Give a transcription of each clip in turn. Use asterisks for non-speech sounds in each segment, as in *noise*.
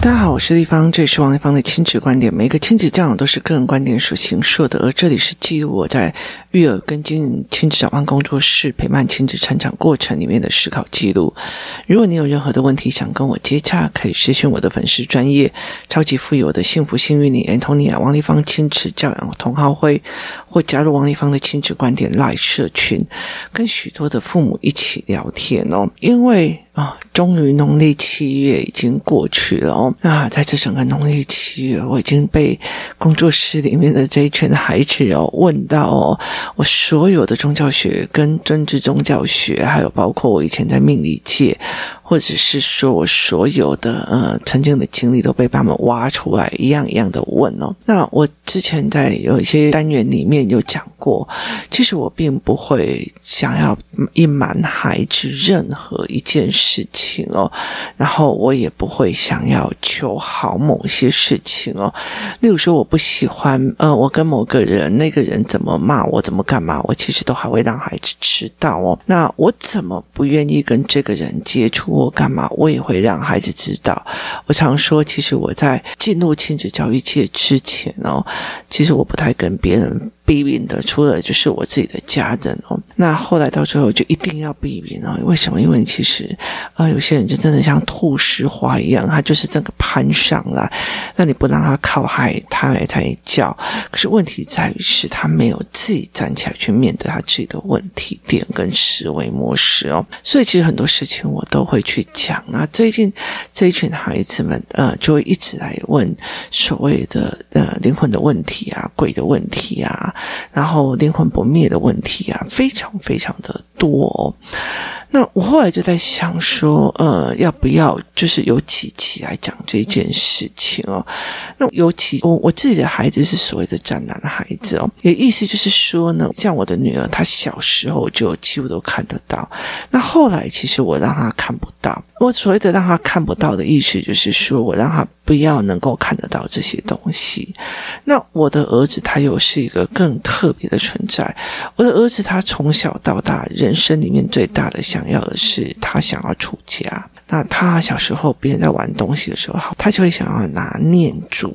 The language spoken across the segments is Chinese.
大家好，我是丽芳，这里是王丽芳的亲子观点。每个亲子教养都是个人观点所形塑的，而这里是记录我在育儿跟经营亲子早安工作室陪伴亲子成长过程里面的思考记录。如果你有任何的问题想跟我接洽，可以私讯我的粉丝专业超级富有的幸福幸运里 Antonia 王丽芳亲子教养同好会，或加入王丽芳的亲子观点 Live 社群，跟许多的父母一起聊天哦，因为。啊，终于农历七月已经过去了哦。那在这整个农历七月，我已经被工作室里面的这一群孩子哦问到哦，我所有的宗教学跟政治宗教学，还有包括我以前在命理界。或者是说我所有的呃曾经的经历都被他们挖出来，一样一样的问哦。那我之前在有一些单元里面有讲过，其实我并不会想要隐瞒孩子任何一件事情哦，然后我也不会想要求好某些事情哦。例如说，我不喜欢呃，我跟某个人那个人怎么骂我，怎么干嘛，我其实都还会让孩子知道哦。那我怎么不愿意跟这个人接触？我干嘛？我也会让孩子知道。我常说，其实我在进入亲子教育界之前哦，其实我不太跟别人。避免的，除了就是我自己的家人哦。那后来到最后就一定要避免哦。为什么？因为其实、呃，有些人就真的像吐丝花一样，他就是这个攀上来，那你不让他靠海，他还在叫。可是问题在于是，他没有自己站起来去面对他自己的问题点跟思维模式哦。所以其实很多事情我都会去讲。那最近这一群孩子们呃，就会一直来问所谓的呃灵魂的问题啊，鬼的问题啊。然后灵魂不灭的问题啊，非常非常的多。那我后来就在想说，呃，要不要就是有几期来讲这件事情哦？那尤其我我自己的孩子是所谓的战男孩子哦，也意思就是说呢，像我的女儿，她小时候就几乎都看得到。那后来其实我让她看不到。我所谓的让她看不到的意思，就是说我让她不要能够看得到这些东西。那我的儿子他又是一个更特别的存在。我的儿子他从小到大人生里面最大的想要的是，他想要出家。那他小时候别人在玩东西的时候，他就会想要拿念珠，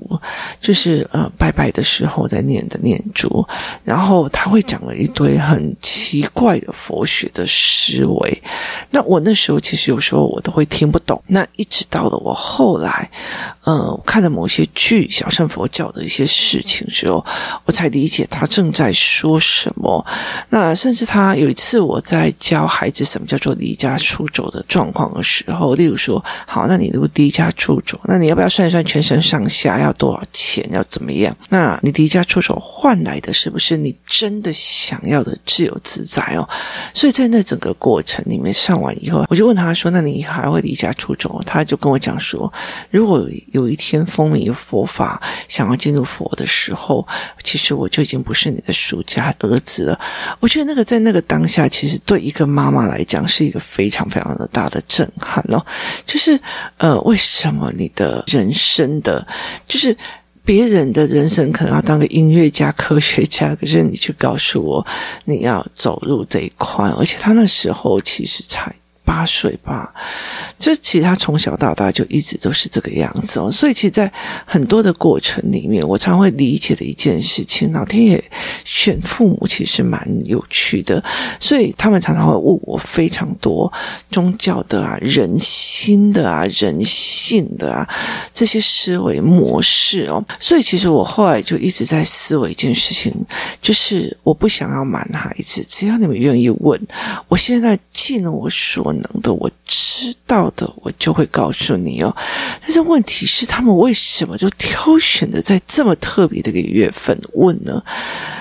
就是呃拜拜的时候在念的念珠，然后他会讲了一堆很奇怪的佛学的思维。那我那时候其实有时候我都会听不懂。那一直到了我后来，呃，看了某些剧小乘佛教的一些事情之后，我才理解他正在说什么。那甚至他有一次我在教孩子什么叫做离家出走的状况的时候。例如说，好，那你如果离家出走，那你要不要算一算全身上下要多少钱，要怎么样？那你离家出走换来的是不是你真的想要的自由自在哦？所以在那整个过程里面上完以后，我就问他说：“那你还会离家出走？”他就跟我讲说：“如果有一天风靡佛法，想要进入佛的时候，其实我就已经不是你的属家儿子了。”我觉得那个在那个当下，其实对一个妈妈来讲是一个非常非常的大的震撼。就是呃，为什么你的人生的，就是别人的人生可能要当个音乐家、科学家，可是你却告诉我你要走入这一块，而且他那时候其实才。八岁吧，就其实他从小到大就一直都是这个样子哦。所以其实，在很多的过程里面，我常会理解的一件事情，老天爷选父母其实蛮有趣的。所以他们常常会问我非常多宗教的啊、人心的啊、人性的啊这些思维模式哦。所以其实我后来就一直在思维一件事情，就是我不想要瞒孩子，只要你们愿意问，我现在尽了我所能的，我知道的，我就会告诉你哦。但是问题是，他们为什么就挑选的在这么特别的一个月份问呢？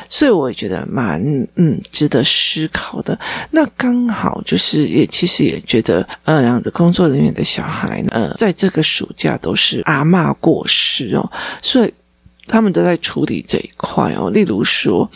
所以我也觉得蛮嗯值得思考的。那刚好就是也其实也觉得，呃，两个工作人员的小孩呢，在这个暑假都是阿嬷过世哦，所以。他们都在处理这一块哦，例如说，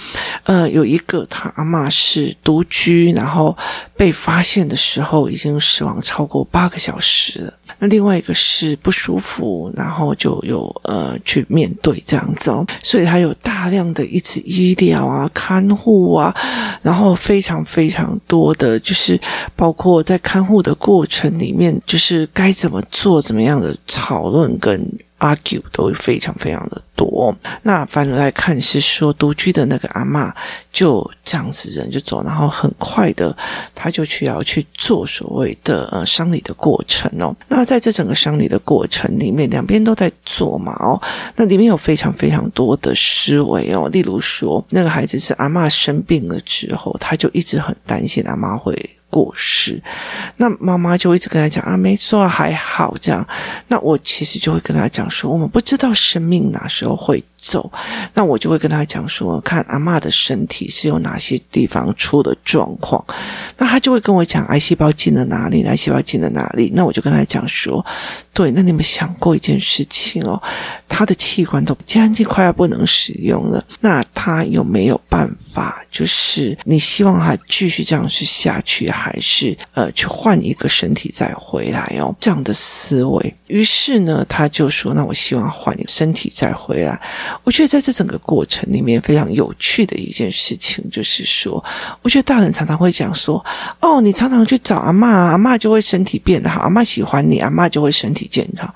呃，有一个他阿嬷是独居，然后被发现的时候已经死亡超过八个小时了。那另外一个是不舒服，然后就有呃去面对这样子哦。所以他有大量的一次医疗啊、看护啊，然后非常非常多的就是包括在看护的过程里面，就是该怎么做、怎么样的讨论跟。Argue 都非常非常的多，那反而来看是说独居的那个阿嬷就这样子人就走，然后很快的他就去要去做所谓的呃丧礼的过程哦。那在这整个丧礼的过程里面，两边都在做嘛哦，那里面有非常非常多的思维哦，例如说那个孩子是阿嬷生病了之后，他就一直很担心阿妈会。过世，那妈妈就一直跟他讲啊，没错，还好这样。那我其实就会跟他讲说，我们不知道生命哪时候会走，那我就会跟他讲说，看阿嬷的身体是有哪些地方出了状况。那他就会跟我讲，癌细胞进了哪里，癌细胞进了哪里。那我就跟他讲说，对，那你们想过一件事情哦，他的器官都将近快要不能使用了，那他有没有办法？就是你希望他继续这样子下去，还是呃去换一个身体再回来哦？这样的思维。于是呢，他就说：“那我希望换一个身体再回来。”我觉得在这整个过程里面非常有趣的一件事情，就是说，我觉得大人常常会讲说：“哦，你常常去找阿嬷，阿嬷就会身体变好，阿嬷喜欢你，阿嬷就会身体健康。”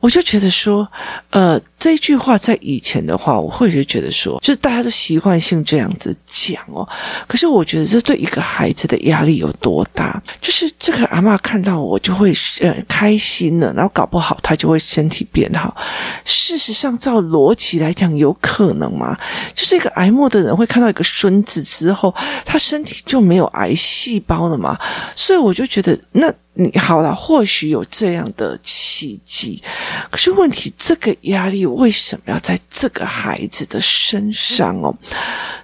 我就觉得说，呃。这句话在以前的话，我会就觉得说，就是大家都习惯性这样子讲哦。可是我觉得这对一个孩子的压力有多大？就是这个阿嬷看到我就会呃开心了，然后搞不好他就会身体变好。事实上，照逻辑来讲，有可能吗？就是一个癌末的人会看到一个孙子之后，他身体就没有癌细胞了嘛？所以我就觉得那。你好了，或许有这样的奇迹，可是问题，这个压力为什么要在这个孩子的身上哦？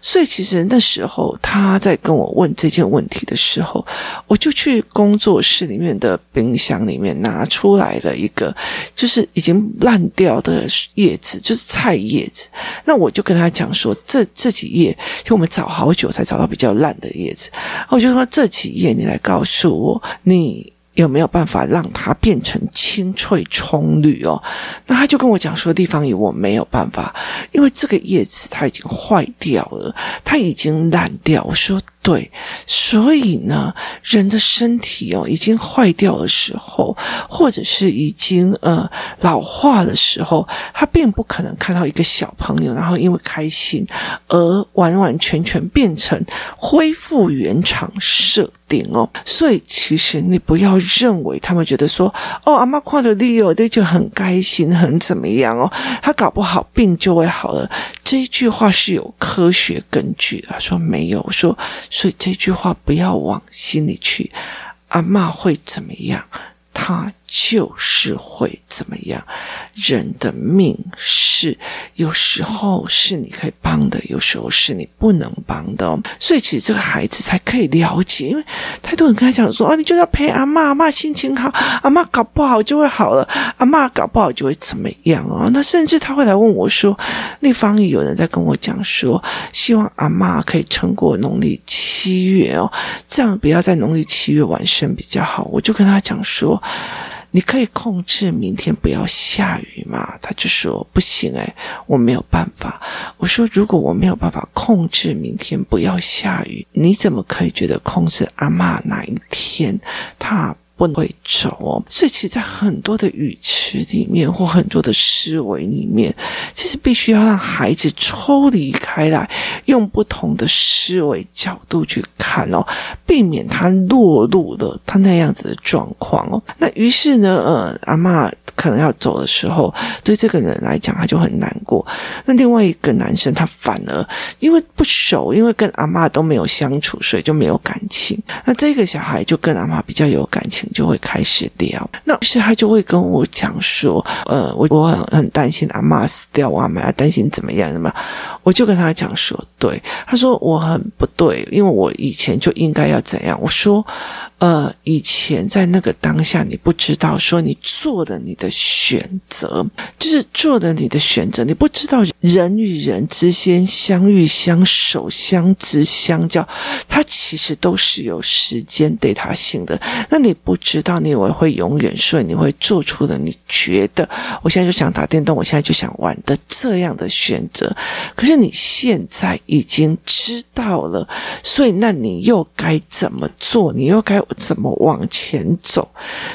所以其实那时候他在跟我问这件问题的时候，我就去工作室里面的冰箱里面拿出来了一个，就是已经烂掉的叶子，就是菜叶子。那我就跟他讲说，这这几页，就我们找好久才找到比较烂的叶子。我就说这几页，你来告诉我你。有没有办法让它变成青翠葱绿哦？那他就跟我讲说，地方有我没有办法，因为这个叶子它已经坏掉了，它已经烂掉。我说。对，所以呢，人的身体哦，已经坏掉的时候，或者是已经呃老化的时候，他并不可能看到一个小朋友，然后因为开心而完完全全变成恢复原厂设定哦。所以其实你不要认为他们觉得说哦，阿妈看到你哦，对，就很开心，很怎么样哦，他搞不好病就会好了。这一句话是有科学根据的，说没有说。所以这句话不要往心里去，阿嬷会怎么样？他就是会怎么样？人的命是是有时候是你可以帮的，有时候是你不能帮的哦。所以其实这个孩子才可以了解，因为太多人跟他讲说：“啊，你就要陪阿嬷，阿嬷心情好，阿嬷搞不好就会好了，阿嬷搞不好就会怎么样哦。”那甚至他会来问我说：“那方也有人在跟我讲说，希望阿嬷可以撑过农历七月哦，这样不要在农历七月完生比较好。”我就跟他讲说。你可以控制明天不要下雨吗？他就说不行诶，我没有办法。我说如果我没有办法控制明天不要下雨，你怎么可以觉得控制阿嬷哪一天他不会走哦？所以其实，在很多的语池里面或很多的思维里面，其实必须要让孩子抽离开来，用不同的思维角度去看哦，避免他落入了他那样子的状况哦。那于是呢，呃，阿嬷。可能要走的时候，对这个人来讲，他就很难过。那另外一个男生，他反而因为不熟，因为跟阿嬷都没有相处，所以就没有感情。那这个小孩就跟阿妈比较有感情，就会开始聊。那于是他就会跟我讲说：“呃，我我很很担心阿妈死掉，我阿妈担心怎么样什么。”我就跟他讲说：“对。”他说：“我很不对，因为我以前就应该要怎样。”我说。呃，以前在那个当下，你不知道说你做的你的选择，就是做的你的选择，你不知道人与人之间相遇、相守、相知、相交，它其实都是有时间 data 性的。那你不知道，你以为会永远顺，你会做出的你觉得我现在就想打电动，我现在就想玩的这样的选择。可是你现在已经知道了，所以那你又该怎么做？你又该怎么往前走？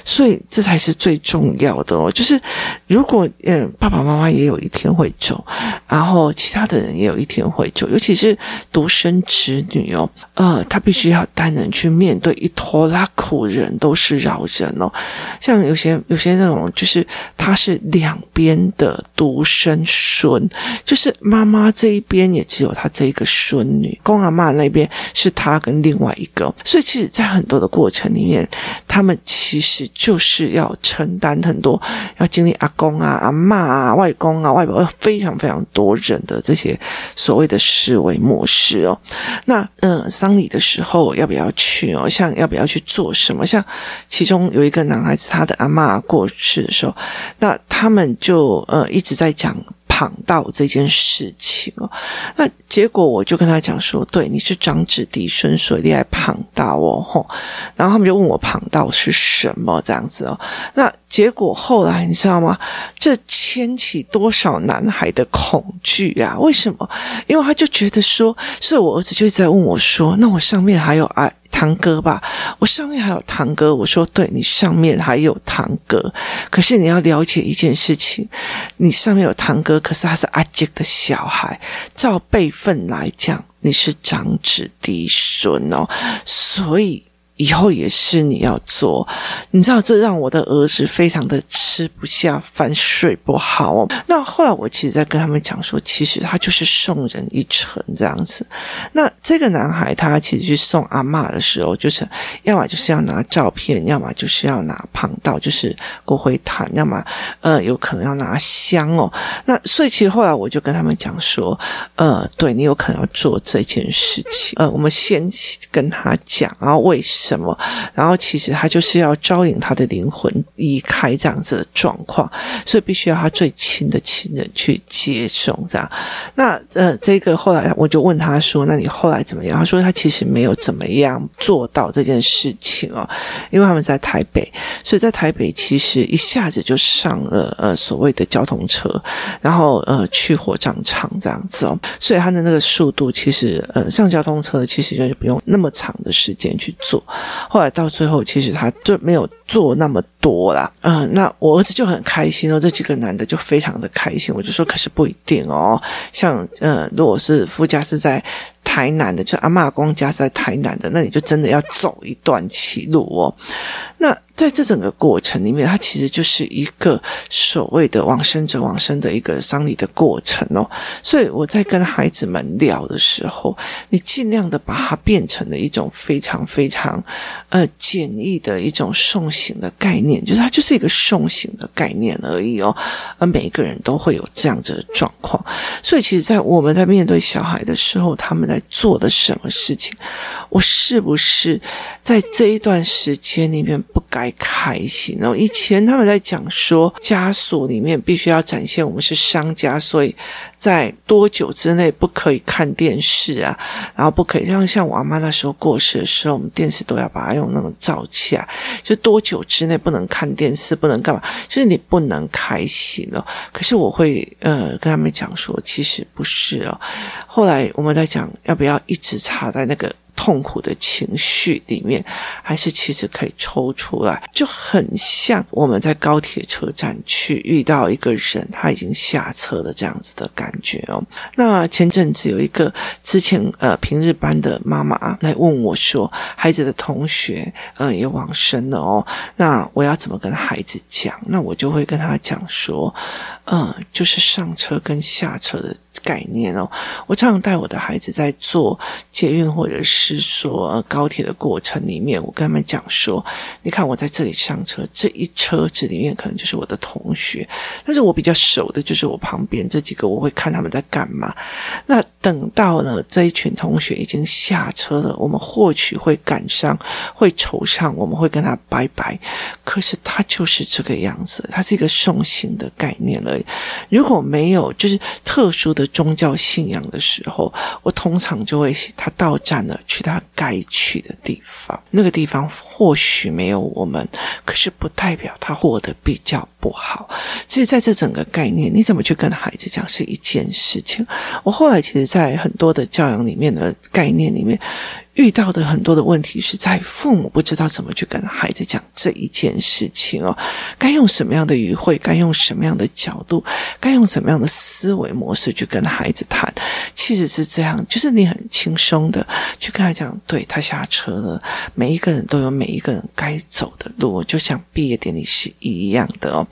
所以这才是最重要的哦。就是如果嗯，爸爸妈妈也有一天会走，然后其他的人也有一天会走，尤其是独生子女哦，呃，他必须要单人去面对一拖拉苦人都是饶人哦。像有些有些那种，就是他是两边的独生孙，就是妈妈这一边也只有他这一个孙女，公阿嬷那边是他跟另外一个，所以其实，在很多的过过程里面，他们其实就是要承担很多，要经历阿公啊、阿嬷啊、外公啊、外婆非常非常多人的这些所谓的思维模式哦。那嗯，丧礼的时候要不要去哦？像要不要去做什么？像其中有一个男孩子，他的阿妈过世的时候，那他们就呃一直在讲。旁道这件事情哦，那结果我就跟他讲说，对，你是长子嫡孙，所以你爱旁道哦，吼。然后他们就问我旁道是什么这样子哦。那结果后来你知道吗？这牵起多少男孩的恐惧啊？为什么？因为他就觉得说，所以我儿子就一直在问我说，那我上面还有爱。堂哥吧，我上面还有堂哥。我说，对，你上面还有堂哥，可是你要了解一件事情，你上面有堂哥，可是他是阿杰的小孩，照辈分来讲，你是长子嫡孙哦，所以。以后也是你要做，你知道这让我的儿子非常的吃不下饭，睡不好。那后来我其实在跟他们讲说，其实他就是送人一程这样子。那这个男孩他其实去送阿嬷的时候，就是要么就是要拿照片，要么就是要拿旁道，就是骨灰坛，要么呃有可能要拿香哦。那所以其实后来我就跟他们讲说，呃，对你有可能要做这件事情，呃，我们先跟他讲，然后为什。什么？然后其实他就是要招引他的灵魂离开这样子的状况，所以必须要他最亲的亲人去接送这样。那呃，这个后来我就问他说：“那你后来怎么样？”他说：“他其实没有怎么样做到这件事情哦，因为他们在台北，所以在台北其实一下子就上了呃所谓的交通车，然后呃去火葬场这样子哦，所以他的那个速度其实呃上交通车其实就是不用那么长的时间去做。”后来到最后，其实他就没有做那么多啦。嗯，那我儿子就很开心哦，这几个男的就非常的开心。我就说，可是不一定哦。像嗯，如果是夫家是在台南的，就阿嬷公家是在台南的，那你就真的要走一段歧路哦。那。在这整个过程里面，它其实就是一个所谓的往生者往生的一个丧礼的过程哦。所以我在跟孩子们聊的时候，你尽量的把它变成了一种非常非常呃简易的一种送行的概念，就是它就是一个送行的概念而已哦。而每一个人都会有这样子的状况，所以其实，在我们在面对小孩的时候，他们在做的什么事情，我是不是在这一段时间里面不敢该开心哦！以前他们在讲说，家属里面必须要展现我们是商家，所以在多久之内不可以看电视啊，然后不可以像像我阿妈那时候过世的时候，我们电视都要把它用那种照起来，就多久之内不能看电视，不能干嘛，就是你不能开心哦。可是我会呃跟他们讲说，其实不是哦。后来我们在讲要不要一直插在那个。痛苦的情绪里面，还是其实可以抽出来，就很像我们在高铁车站去遇到一个人，他已经下车的这样子的感觉哦。那前阵子有一个之前呃平日班的妈妈来问我说，孩子的同学呃也往生了哦，那我要怎么跟孩子讲？那我就会跟他讲说，嗯、呃，就是上车跟下车的。概念哦。我常常带我的孩子在坐捷运或者是说高铁的过程里面，我跟他们讲说：“你看我在这里上车，这一车子里面可能就是我的同学，但是我比较熟的就是我旁边这几个，我会看他们在干嘛。那等到呢这一群同学已经下车了，我们或许会感伤，会惆怅，我们会跟他拜拜。可是他就是这个样子，他是一个送行的概念而已。如果没有就是特殊的宗教信仰的时候，我通常就会他到站了，去他该去的地方。那个地方或许没有我们，可是不代表他活得比较不好。所以在这整个概念，你怎么去跟孩子讲是一件事情。我后来其实，在很多的教养里面的概念里面。遇到的很多的问题是在父母不知道怎么去跟孩子讲这一件事情哦，该用什么样的语汇，该用什么样的角度，该用什么样的思维模式去跟孩子谈，其实是这样，就是你很轻松的去跟他讲，对，他下车了，每一个人都有每一个人该走的路，就像毕业典礼是一样的哦。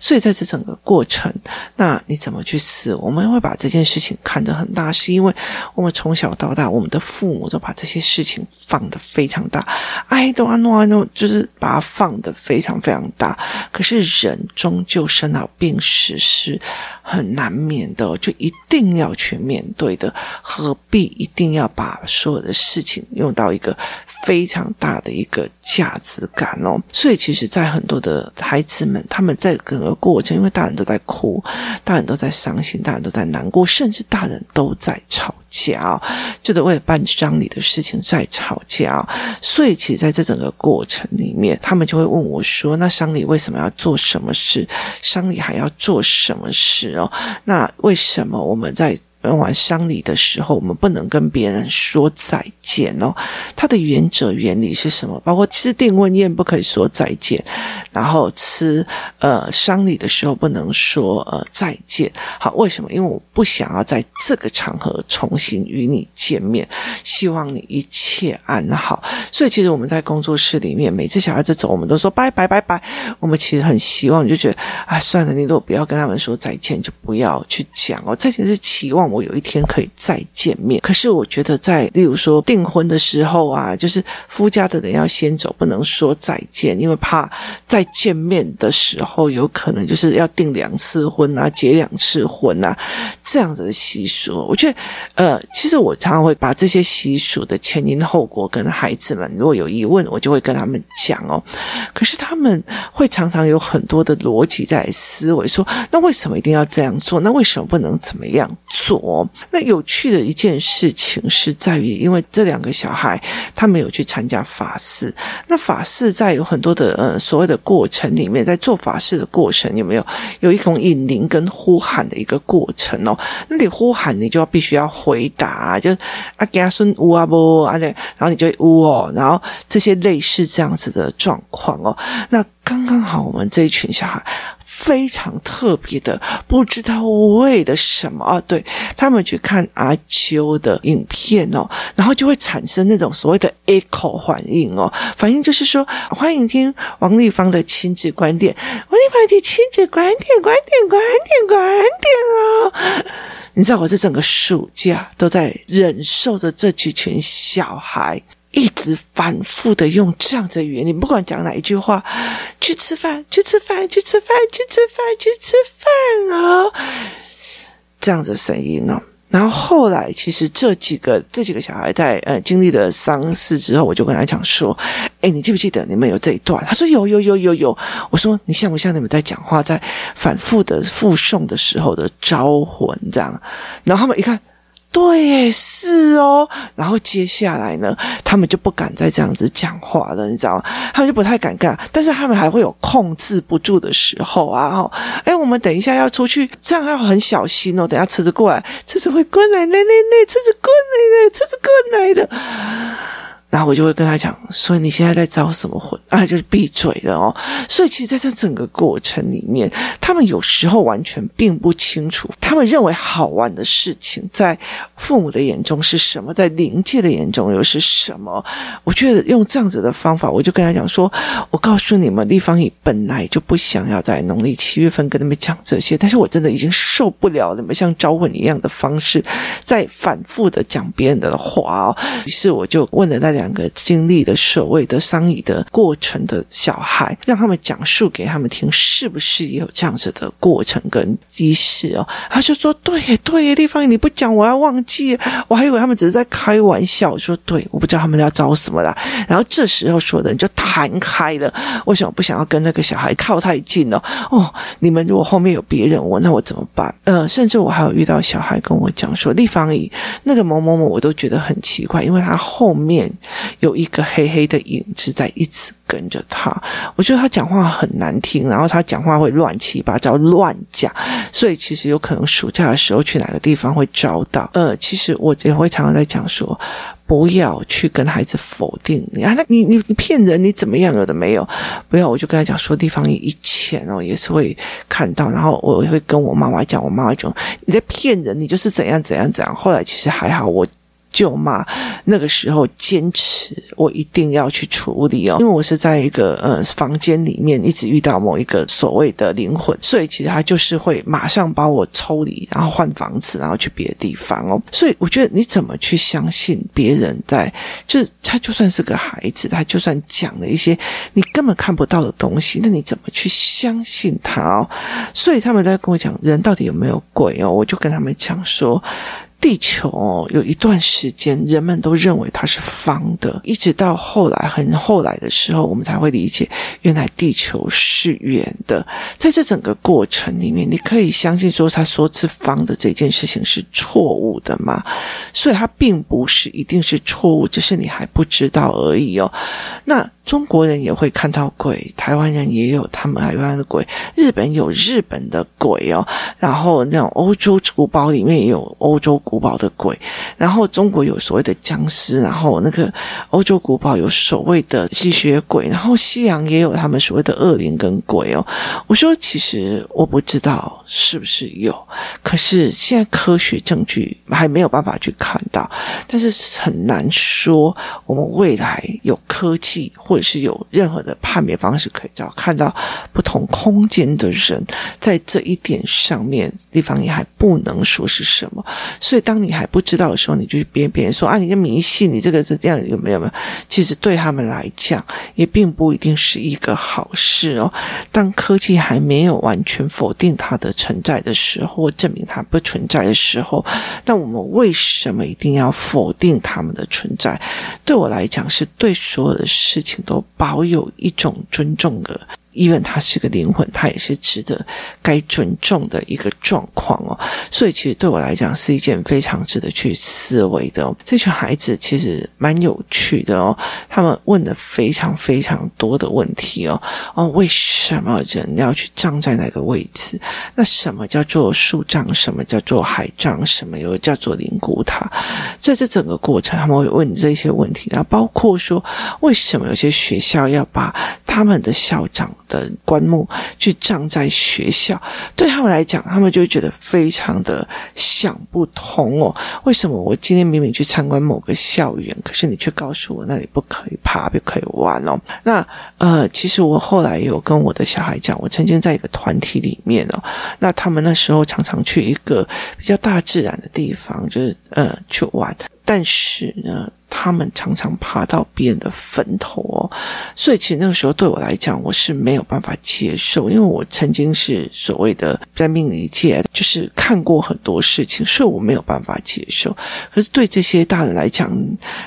所以在这整个过程，那你怎么去死？我们会把这件事情看得很大，是因为我们从小到大，我们的父母都把这些。事情放得非常大，I don't know, I know，就是把它放得非常非常大。可是人终究生老病死是很难免的，就一定要去面对的。何必一定要把所有的事情用到一个非常大的一个价值感哦？所以，其实，在很多的孩子们，他们在整个过程，因为大人都在哭，大人都在伤心，大人都在难过，甚至大人都在吵。架，就是为了办丧礼的事情在吵架，所以其实在这整个过程里面，他们就会问我说：“那丧礼为什么要做什么事？丧礼还要做什么事哦？那为什么我们在？”办完丧礼的时候，我们不能跟别人说再见哦。它的原则原理是什么？包括吃订婚宴不可以说再见，然后吃呃丧礼的时候不能说呃再见。好，为什么？因为我不想要在这个场合重新与你见面，希望你一切安好。所以，其实我们在工作室里面，每次小孩子走，我们都说拜拜拜拜。我们其实很希望，就觉得啊，算了，你如果不要跟他们说再见，就不要去讲哦。再见是期望。我有一天可以再见面，可是我觉得在例如说订婚的时候啊，就是夫家的人要先走，不能说再见，因为怕再见面的时候有可能就是要订两次婚啊，结两次婚啊，这样子的习俗。我觉得，呃，其实我常常会把这些习俗的前因后果跟孩子们如果有疑问，我就会跟他们讲哦。可是他们会常常有很多的逻辑在思维，说那为什么一定要这样做？那为什么不能怎么样做？哦，那有趣的一件事情是在于，因为这两个小孩他没有去参加法事，那法事在有很多的呃所谓的过程里面，在做法事的过程有没有有一种引灵跟呼喊的一个过程哦？那你呼喊，你就要必须要回答，就阿家孙乌阿波阿然后你就呜哦，然后这些类似这样子的状况哦，那。刚刚好，我们这一群小孩非常特别的，不知道为了什么啊，对，他们去看阿秋的影片哦，然后就会产生那种所谓的 echo 反应哦，反应就是说，欢迎听王丽芳的亲子观点，王丽芳的亲子观点，观点，观点，观点哦。你知道，我这整个暑假都在忍受着这几群小孩。一直反复的用这样的语言，你不管讲哪一句话，去吃饭，去吃饭，去吃饭，去吃饭，去吃饭哦，这样子声音呢。然后后来，其实这几个这几个小孩在呃经历了丧事之后，我就跟他讲说：“诶，你记不记得你们有这一段？”他说：“有有有有有。”我说：“你像不像你们在讲话，在反复的复诵的时候的招魂这样？”然后他们一看。对，是哦。然后接下来呢，他们就不敢再这样子讲话了，你知道吗？他们就不太敢干，但是他们还会有控制不住的时候啊。哦，哎，我们等一下要出去，这样要很小心哦。等下车子过来，车子会过来，那那那，车子过来的，车子过来了。然后我就会跟他讲，所以你现在在招什么魂 *laughs* 啊？就是闭嘴的哦。所以其实在这整个过程里面，他们有时候完全并不清楚，他们认为好玩的事情，在父母的眼中是什么，在灵界的眼中又是什么。我觉得用这样子的方法，我就跟他讲说，我告诉你们，立方体本来就不想要在农历七月份跟你们讲这些，但是我真的已经受不了你们像招魂一样的方式，在反复的讲别人的话哦。于是我就问了那两。两个经历的所谓的丧仪的过程的小孩，让他们讲述给他们听，是不是也有这样子的过程跟仪式哦？他就说：“对，对，地方你不讲，我要忘记。我还以为他们只是在开玩笑。”说：“对，我不知道他们要找什么啦。”然后这时候说的人就弹开了。为什么不想要跟那个小孩靠太近呢？哦，你们如果后面有别人我，那我怎么办？呃，甚至我还有遇到小孩跟我讲说：“立方姨，那个某某某，我都觉得很奇怪，因为他后面。”有一个黑黑的影子在一直跟着他，我觉得他讲话很难听，然后他讲话会乱七八糟乱讲，所以其实有可能暑假的时候去哪个地方会招到。呃，其实我也会常常在讲说，不要去跟孩子否定你啊，那你你你骗人，你怎么样？有的没有，不要，我就跟他讲说，地方以前哦也是会看到，然后我也会跟我妈妈讲，我妈妈就你在骗人，你就是怎样怎样怎样。后来其实还好，我。舅妈那个时候坚持，我一定要去处理哦，因为我是在一个呃房间里面一直遇到某一个所谓的灵魂，所以其实他就是会马上把我抽离，然后换房子，然后去别的地方哦。所以我觉得你怎么去相信别人在，就是他就算是个孩子，他就算讲了一些你根本看不到的东西，那你怎么去相信他哦？所以他们在跟我讲人到底有没有鬼哦，我就跟他们讲说。地球有一段时间，人们都认为它是方的，一直到后来很后来的时候，我们才会理解，原来地球是圆的。在这整个过程里面，你可以相信说，他说是方的这件事情是错误的吗？所以它并不是一定是错误，只是你还不知道而已哦。那。中国人也会看到鬼，台湾人也有他们台湾的鬼，日本有日本的鬼哦，然后那种欧洲古堡里面也有欧洲古堡的鬼，然后中国有所谓的僵尸，然后那个欧洲古堡有所谓的吸血鬼，然后西洋也有他们所谓的恶灵跟鬼哦。我说其实我不知道是不是有，可是现在科学证据还没有办法去看到，但是很难说我们未来有科技或者。是有任何的判别方式可以找看到不同空间的人，在这一点上面地方也还不能说是什么，所以当你还不知道的时候，你就去别别人说啊，你的迷信，你这个是这样有没有？没有，其实对他们来讲也并不一定是一个好事哦。当科技还没有完全否定它的存在的时候，或证明它不存在的时候，那我们为什么一定要否定他们的存在？对我来讲，是对所有的事事情。都保有一种尊重的。因为他是个灵魂，他也是值得该尊重的一个状况哦。所以，其实对我来讲是一件非常值得去思维的哦。这群孩子其实蛮有趣的哦，他们问的非常非常多的问题哦。哦，为什么人要去葬在哪个位置？那什么叫做树葬？什么叫做海葬？什么又叫做灵骨塔？在这整个过程，他们会问这些问题，然后包括说，为什么有些学校要把他们的校长的棺木去葬在学校，对他们来讲，他们就觉得非常的想不通哦。为什么我今天明明去参观某个校园，可是你却告诉我那里不可以爬，不可以玩哦？那呃，其实我后来有跟我的小孩讲，我曾经在一个团体里面哦，那他们那时候常常去一个比较大自然的地方，就是呃去玩，但是呢。他们常常爬到别人的坟头哦，所以其实那个时候对我来讲，我是没有办法接受，因为我曾经是所谓的在命理界，就是看过很多事情，所以我没有办法接受。可是对这些大人来讲，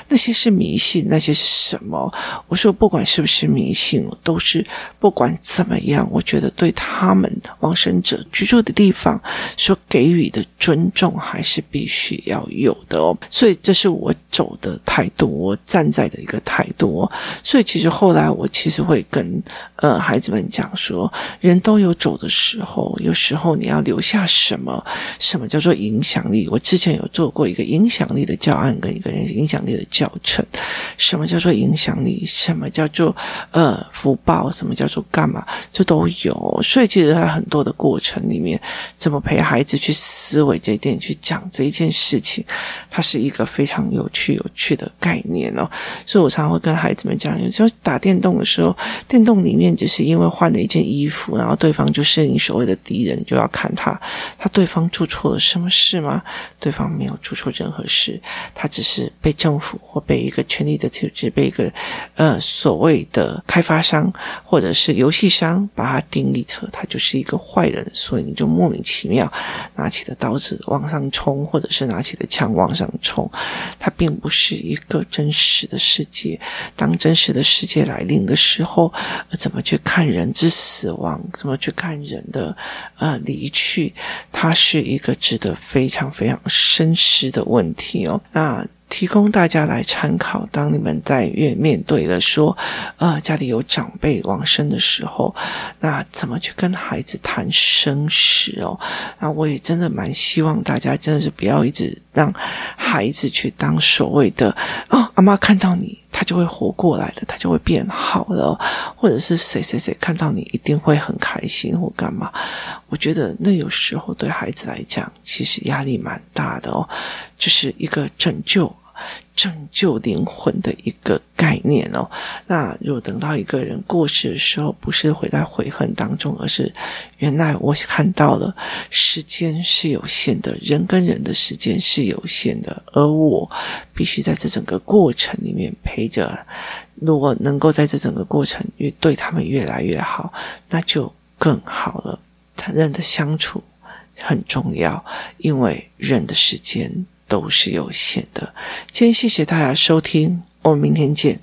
那些是迷信，那些是什么？我说不管是不是迷信，都是不管怎么样，我觉得对他们往生者居住的地方所给予的尊重还是必须要有的哦。所以这是我走的。态度，我站在的一个态度。所以其实后来我其实会跟呃孩子们讲说，人都有走的时候，有时候你要留下什么？什么叫做影响力？我之前有做过一个影响力的教案跟一个影响力的教程。什么叫做影响力？什么叫做呃福报？什么叫做干嘛？这都有。所以其实在很多的过程里面，怎么陪孩子去思维这一点，去讲这一件事情，它是一个非常有趣、有趣的概念哦。所以我常常会跟孩子们讲，有时候打电动的时候，电动里面只是因为换了一件衣服，然后对方就是你所谓的敌人，你就要看他，他对方做错了什么事吗？对方没有做错任何事，他只是被政府或被一个权力的体制，被一个呃所谓的开发商或者是游戏商把他定义成他就是一个坏人，所以你就莫名其妙拿起了刀子往上冲，或者是拿起了枪往上冲，他并不是一个真实的世界。当真实的世界来临的时候，怎么去看人之死亡？怎么去看人的呃离去？它是一个值得非常非常深思的问题哦。那。提供大家来参考。当你们在面面对了说，呃，家里有长辈往生的时候，那怎么去跟孩子谈生死哦？那我也真的蛮希望大家真的是不要一直让孩子去当所谓的哦，阿妈看到你，他就会活过来的，他就会变好了，或者是谁谁谁看到你一定会很开心或干嘛？我觉得那有时候对孩子来讲，其实压力蛮大的哦，就是一个拯救。拯救灵魂的一个概念哦。那如果等到一个人过世的时候，不是回在悔恨当中，而是原来我看到了时间是有限的，人跟人的时间是有限的，而我必须在这整个过程里面陪着。如果能够在这整个过程越对他们越来越好，那就更好了。他人的相处很重要，因为人的时间。都是有限的。今天谢谢大家收听，我们明天见。